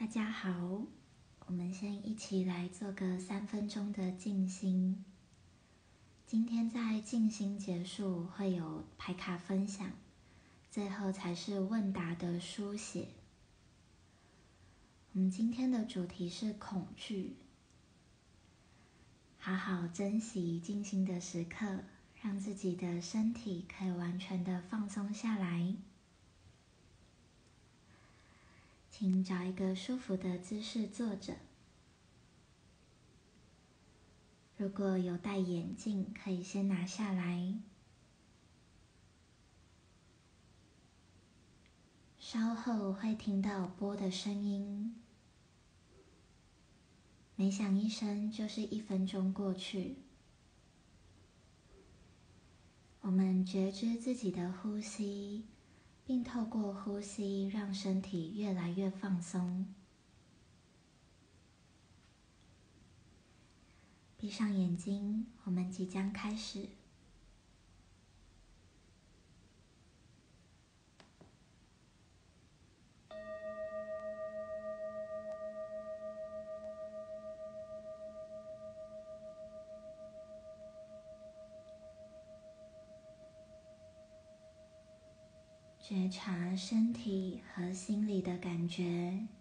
大家好，我们先一起来做个三分钟的静心。今天在静心结束会有牌卡分享，最后才是问答的书写。我们今天的主题是恐惧，好好珍惜静心的时刻，让自己的身体可以完全的放松下来。请找一个舒服的姿势坐着。如果有戴眼镜，可以先拿下来。稍后会听到波的声音，每响一声就是一分钟过去。我们觉知自己的呼吸。并透过呼吸，让身体越来越放松。闭上眼睛，我们即将开始。觉察身体和心理的感觉。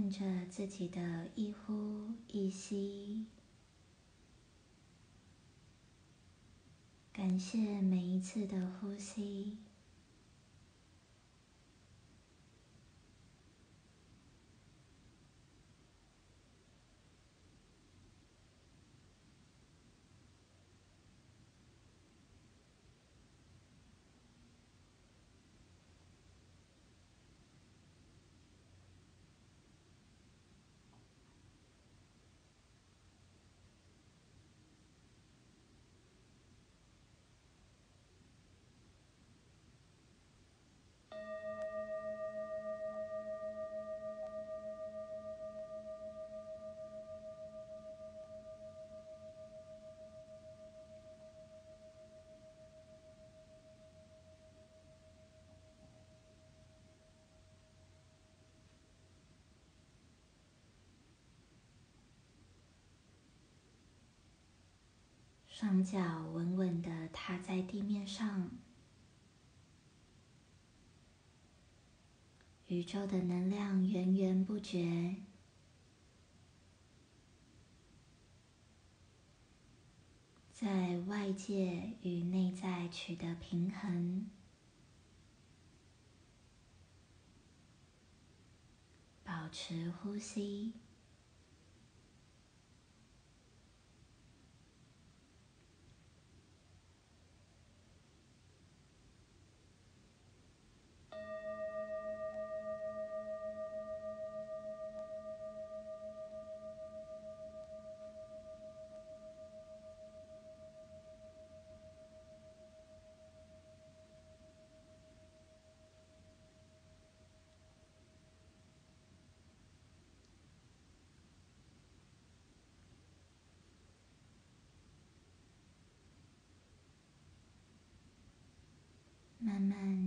看着自己的一呼一吸，感谢每一次的呼吸。双脚稳稳的踏在地面上，宇宙的能量源源不绝，在外界与内在取得平衡，保持呼吸。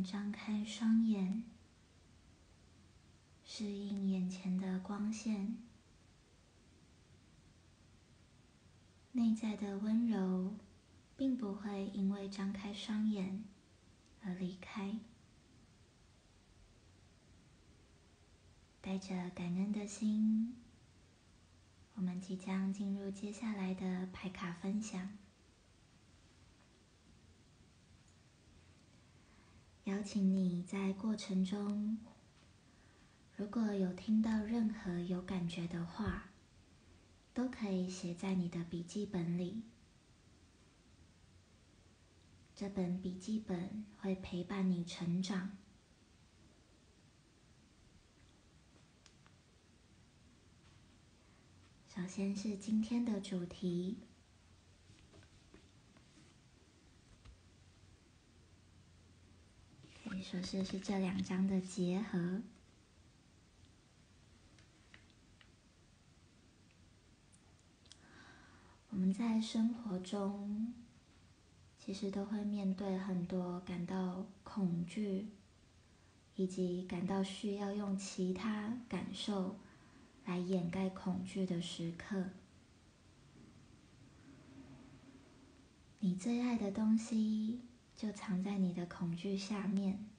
张开双眼，适应眼前的光线，内在的温柔并不会因为张开双眼而离开。带着感恩的心，我们即将进入接下来的牌卡分享。邀请你在过程中，如果有听到任何有感觉的话，都可以写在你的笔记本里。这本笔记本会陪伴你成长。首先是今天的主题，可以说是是这两张的结合。我们在生活中，其实都会面对很多感到恐惧，以及感到需要用其他感受。来掩盖恐惧的时刻，你最爱的东西就藏在你的恐惧下面。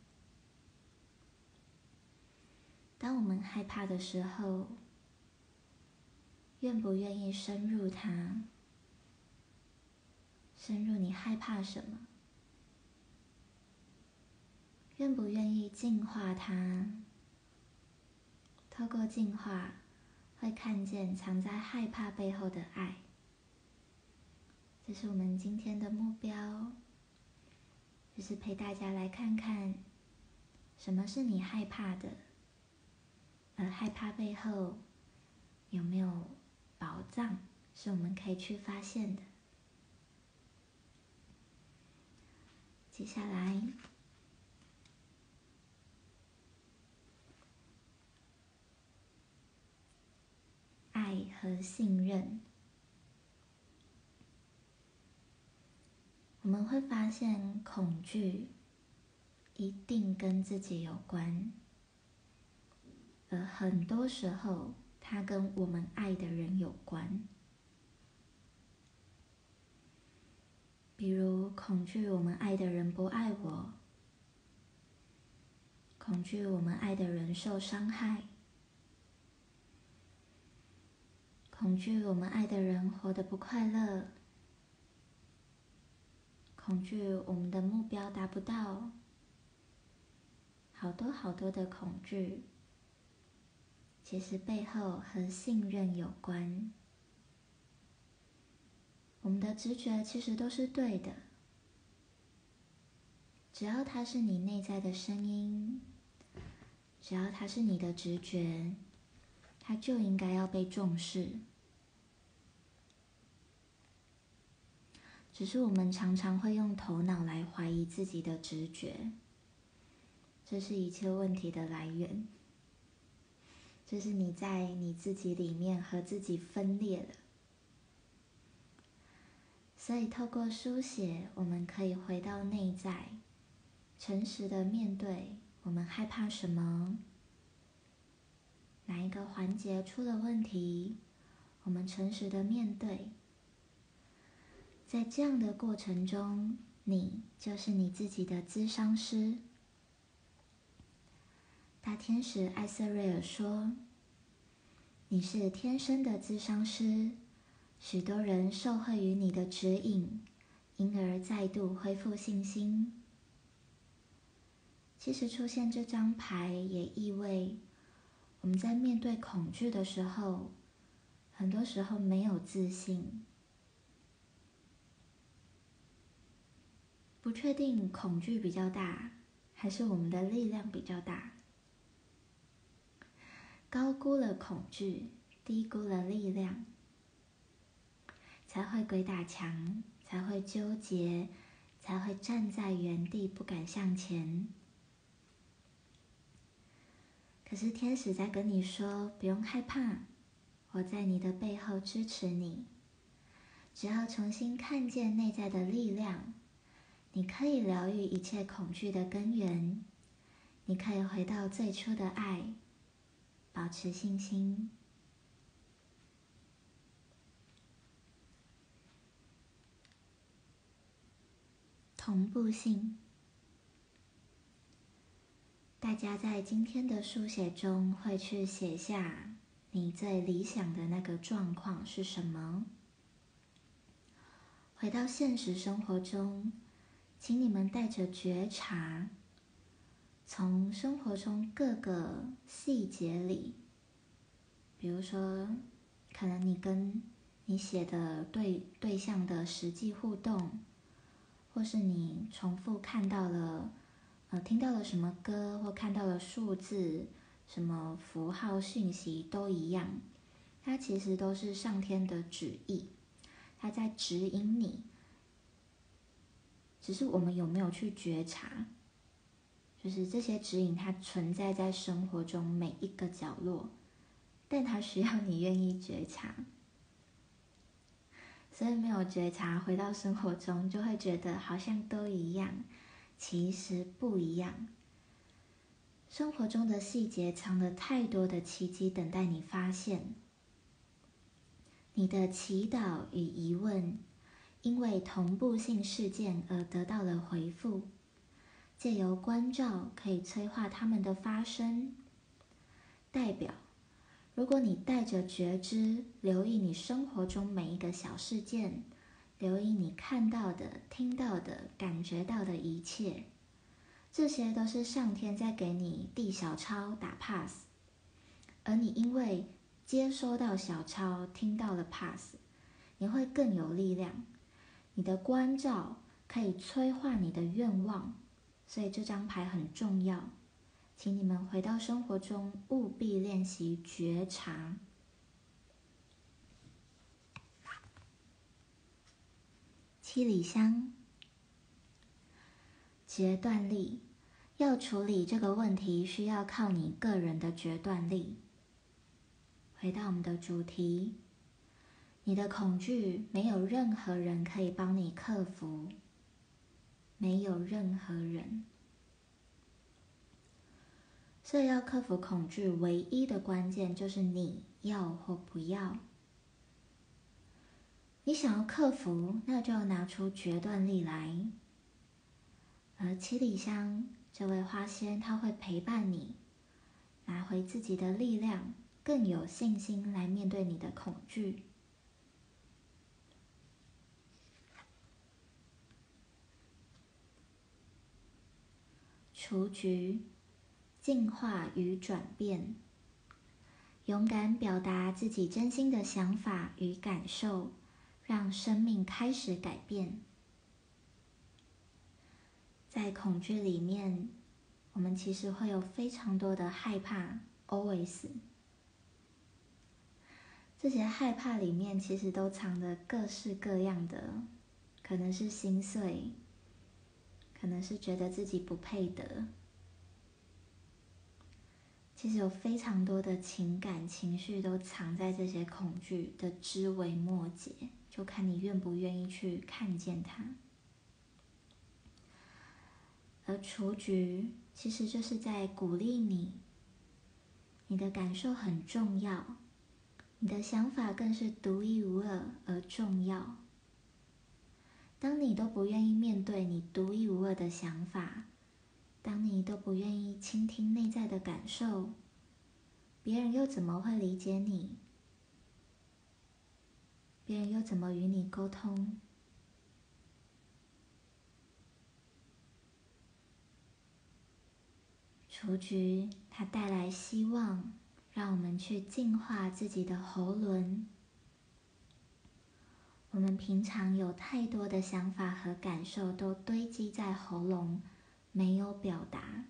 当我们害怕的时候，愿不愿意深入它？深入你害怕什么？愿不愿意净化它？透过净化。会看见藏在害怕背后的爱，这是我们今天的目标，就是陪大家来看看，什么是你害怕的，而害怕背后有没有宝藏是我们可以去发现的。接下来。爱和信任，我们会发现恐惧一定跟自己有关，很多时候它跟我们爱的人有关。比如恐惧我们爱的人不爱我，恐惧我们爱的人受伤害。恐惧我们爱的人活得不快乐，恐惧我们的目标达不到，好多好多的恐惧，其实背后和信任有关。我们的直觉其实都是对的，只要它是你内在的声音，只要它是你的直觉，它就应该要被重视。只是我们常常会用头脑来怀疑自己的直觉，这是一切问题的来源。就是你在你自己里面和自己分裂了。所以透过书写，我们可以回到内在，诚实的面对我们害怕什么，哪一个环节出了问题，我们诚实的面对。在这样的过程中，你就是你自己的咨商师。大天使艾瑟瑞尔说：“你是天生的咨商师，许多人受惠于你的指引，因而再度恢复信心。”其实出现这张牌也意味，我们在面对恐惧的时候，很多时候没有自信。不确定恐惧比较大，还是我们的力量比较大？高估了恐惧，低估了力量，才会鬼打墙，才会纠结，才会站在原地不敢向前。可是天使在跟你说，不用害怕，我在你的背后支持你。只要重新看见内在的力量。你可以疗愈一切恐惧的根源，你可以回到最初的爱，保持信心。同步性，大家在今天的书写中会去写下你最理想的那个状况是什么？回到现实生活中，请你们带着觉察，从生活中各个细节里，比如说，可能你跟你写的对对象的实际互动，或是你重复看到了。呃听到了什么歌，或看到了数字、什么符号讯息都一样，它其实都是上天的旨意，它在指引你。只是我们有没有去觉察？就是这些指引，它存在在生活中每一个角落，但它需要你愿意觉察。所以没有觉察，回到生活中就会觉得好像都一样。其实不一样。生活中的细节藏了太多的奇迹，等待你发现。你的祈祷与疑问，因为同步性事件而得到了回复。借由关照，可以催化他们的发生。代表，如果你带着觉知，留意你生活中每一个小事件。留意你看到的、听到的、感觉到的一切，这些都是上天在给你递小抄、打 pass，而你因为接收到小抄、听到了 pass，你会更有力量。你的关照可以催化你的愿望，所以这张牌很重要，请你们回到生活中务必练习觉察。七里香，决断力。要处理这个问题，需要靠你个人的决断力。回到我们的主题，你的恐惧，没有任何人可以帮你克服，没有任何人。所以要克服恐惧，唯一的关键就是你要或不要。你想要克服，那就拿出决断力来。而七里香这位花仙，他会陪伴你，拿回自己的力量，更有信心来面对你的恐惧。雏菊，进化与转变，勇敢表达自己真心的想法与感受。让生命开始改变。在恐惧里面，我们其实会有非常多的害怕，always。这些害怕里面，其实都藏着各式各样的，可能是心碎，可能是觉得自己不配得。其实有非常多的情感情绪都藏在这些恐惧的枝微末节。就看你愿不愿意去看见它，而雏菊其实就是在鼓励你，你的感受很重要，你的想法更是独一无二而重要。当你都不愿意面对你独一无二的想法，当你都不愿意倾听内在的感受，别人又怎么会理解你？别人又怎么与你沟通？雏菊它带来希望，让我们去净化自己的喉轮。我们平常有太多的想法和感受都堆积在喉咙，没有表达，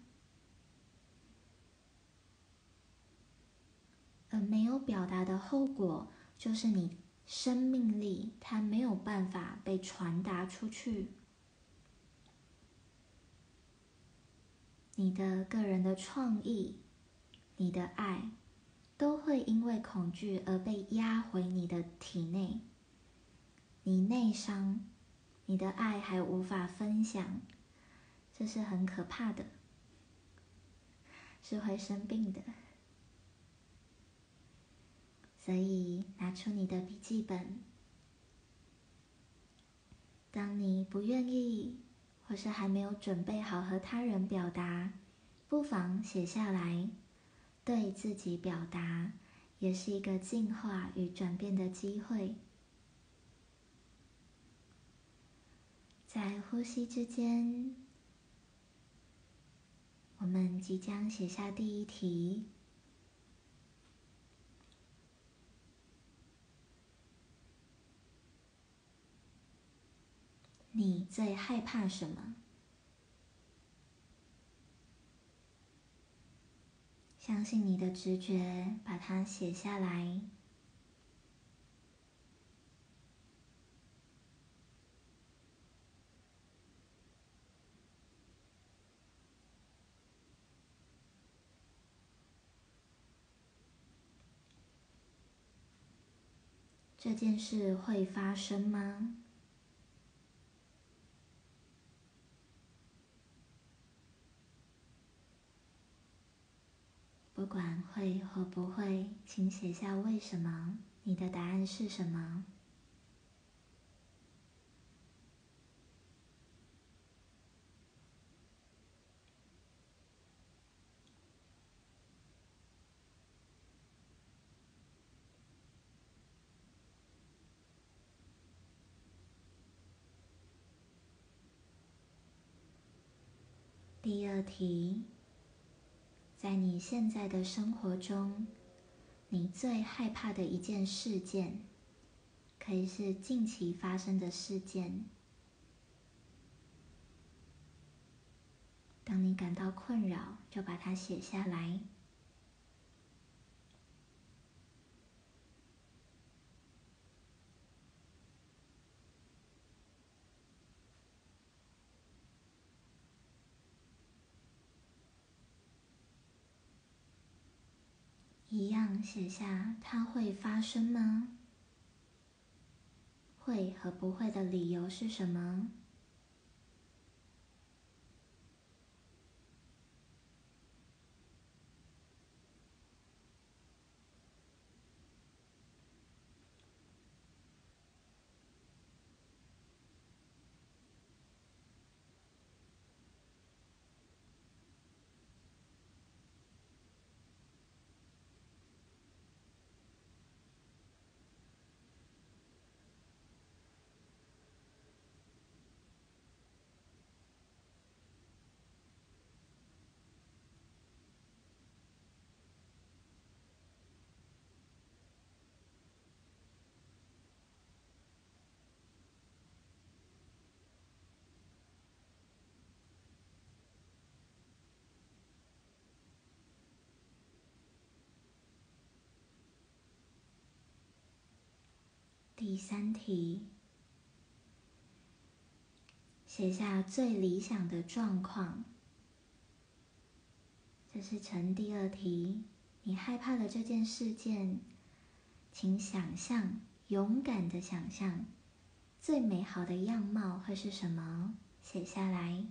而没有表达的后果就是你。生命力，它没有办法被传达出去。你的个人的创意，你的爱，都会因为恐惧而被压回你的体内。你内伤，你的爱还无法分享，这是很可怕的，是会生病的。所以，拿出你的笔记本。当你不愿意，或是还没有准备好和他人表达，不妨写下来，对自己表达，也是一个进化与转变的机会。在呼吸之间，我们即将写下第一题。你最害怕什么？相信你的直觉，把它写下来。这件事会发生吗？不管会或不会，请写下为什么。你的答案是什么？第二题。在你现在的生活中，你最害怕的一件事件，可以是近期发生的事件。当你感到困扰，就把它写下来。一样写下，它会发生吗？会和不会的理由是什么？第三题，写下最理想的状况。这是成第二题，你害怕的这件事件，请想象，勇敢的想象，最美好的样貌会是什么？写下来。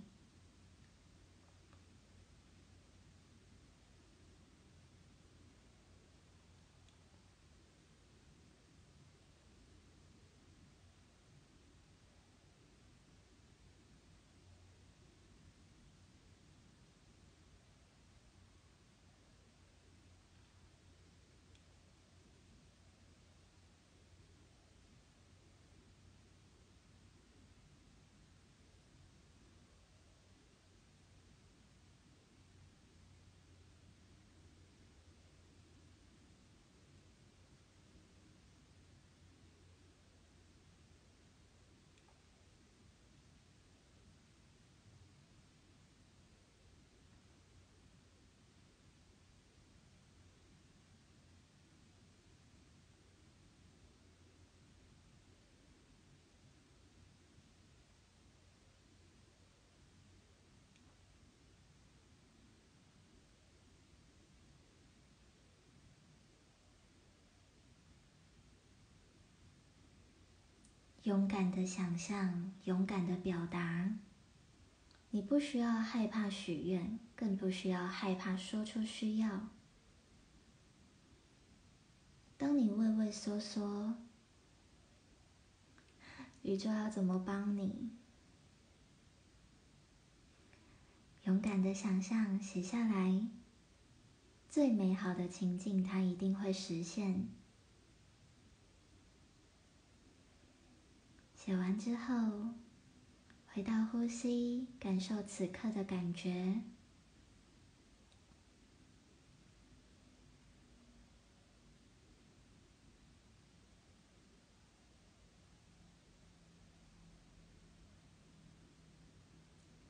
勇敢的想象，勇敢的表达。你不需要害怕许愿，更不需要害怕说出需要。当你畏畏缩缩，宇宙要怎么帮你？勇敢的想象，写下来。最美好的情境，它一定会实现。写完之后，回到呼吸，感受此刻的感觉。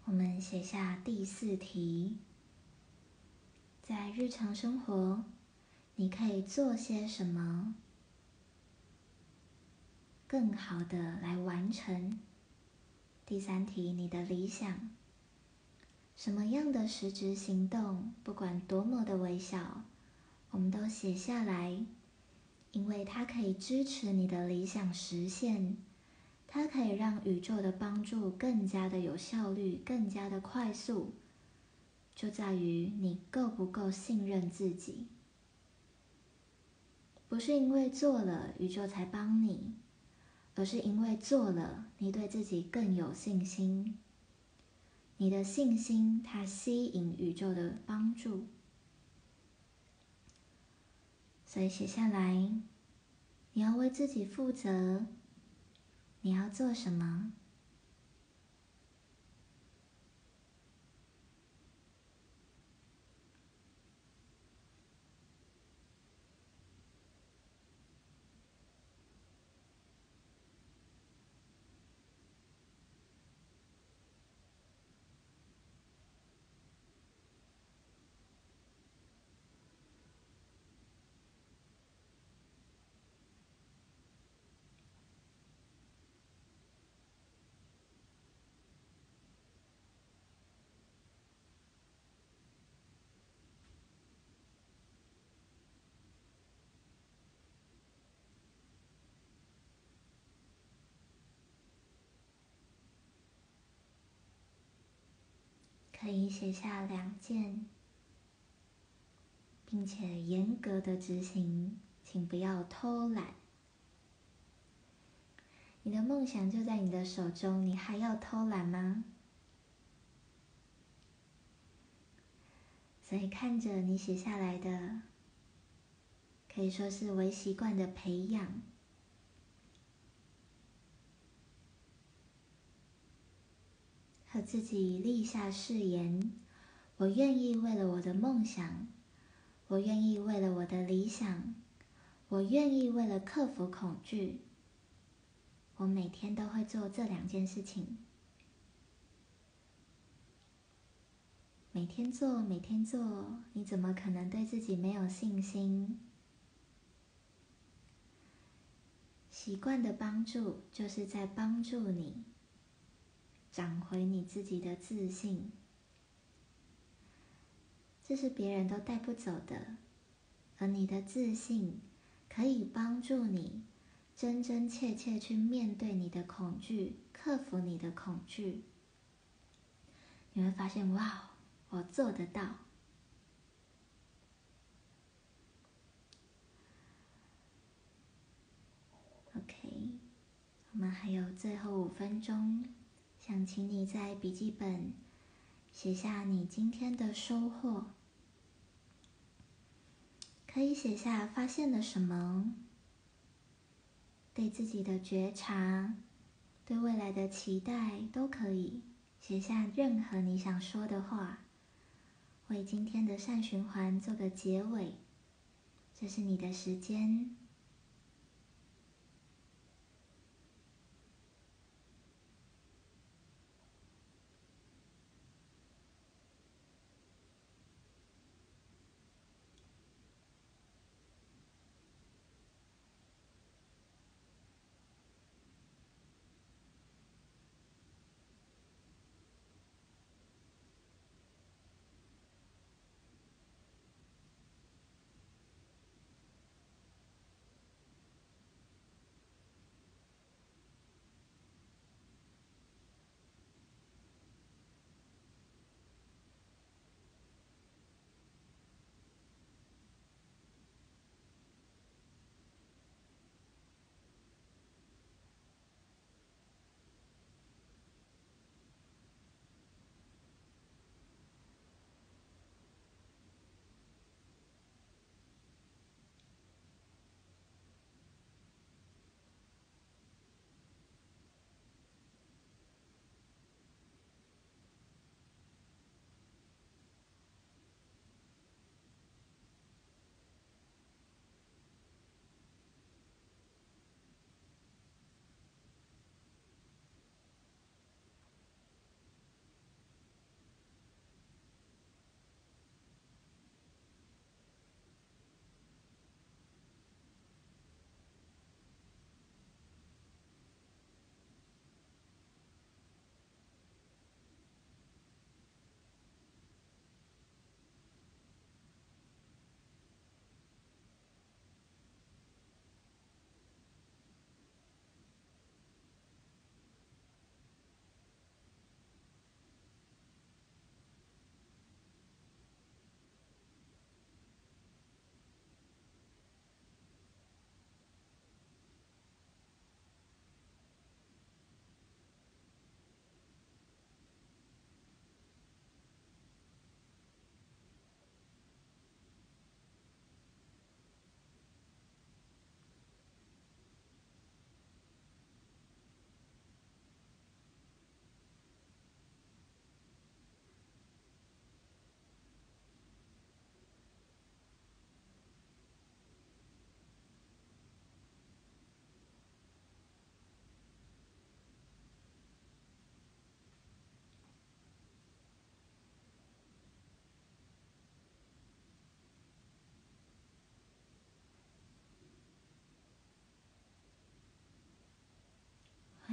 我们写下第四题：在日常生活，你可以做些什么，更好的来完成？第三题：你的理想，什么样的实质行动，不管多么的微小，我们都写下来，因为它可以支持你的理想实现。它可以让宇宙的帮助更加的有效率，更加的快速，就在于你够不够信任自己。不是因为做了宇宙才帮你，而是因为做了，你对自己更有信心。你的信心，它吸引宇宙的帮助。所以写下来，你要为自己负责。你要做什么？可以写下两件，并且严格的执行，请不要偷懒。你的梦想就在你的手中，你还要偷懒吗？所以看着你写下来的，可以说是微习惯的培养。和自己立下誓言：我愿意为了我的梦想，我愿意为了我的理想，我愿意为了克服恐惧，我每天都会做这两件事情。每天做，每天做，你怎么可能对自己没有信心？习惯的帮助，就是在帮助你。找回你自己的自信，这是别人都带不走的，而你的自信可以帮助你真真切切去面对你的恐惧，克服你的恐惧。你会发现，哇，我做得到。OK，我们还有最后五分钟。想请你在笔记本写下你今天的收获，可以写下发现了什么，对自己的觉察，对未来的期待都可以写下任何你想说的话，为今天的善循环做个结尾。这是你的时间。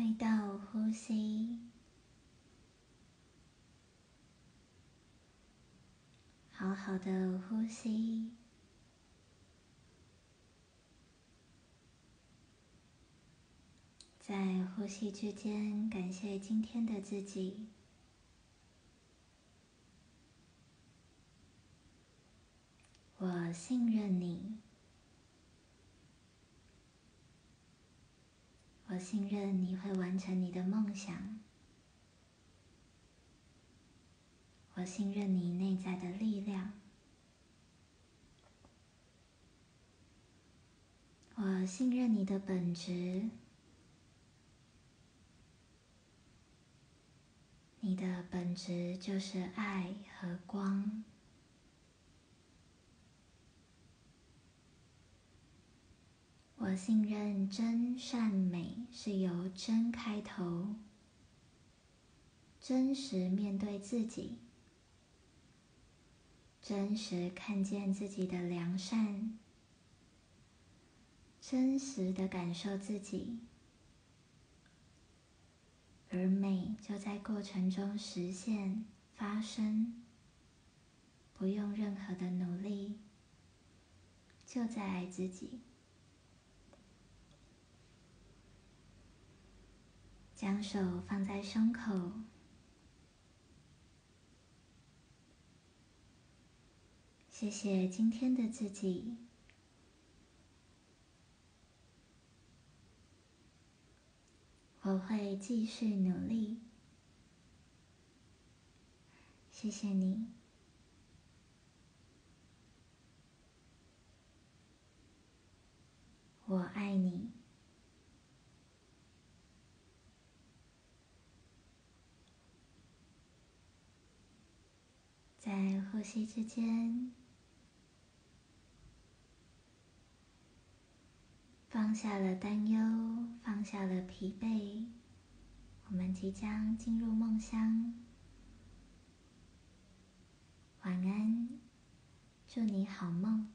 回到呼吸，好好的呼吸，在呼吸之间，感谢今天的自己。我信任你，我信任你会完成你的梦想，我信任你内在的力量，我信任你的本质，你的本质就是爱和光。我信任真善美是由真开头，真实面对自己，真实看见自己的良善，真实的感受自己，而美就在过程中实现发生，不用任何的努力，就在爱自己。将手放在胸口，谢谢今天的自己，我会继续努力。谢谢你，我爱你。在呼吸之间，放下了担忧，放下了疲惫，我们即将进入梦乡。晚安，祝你好梦。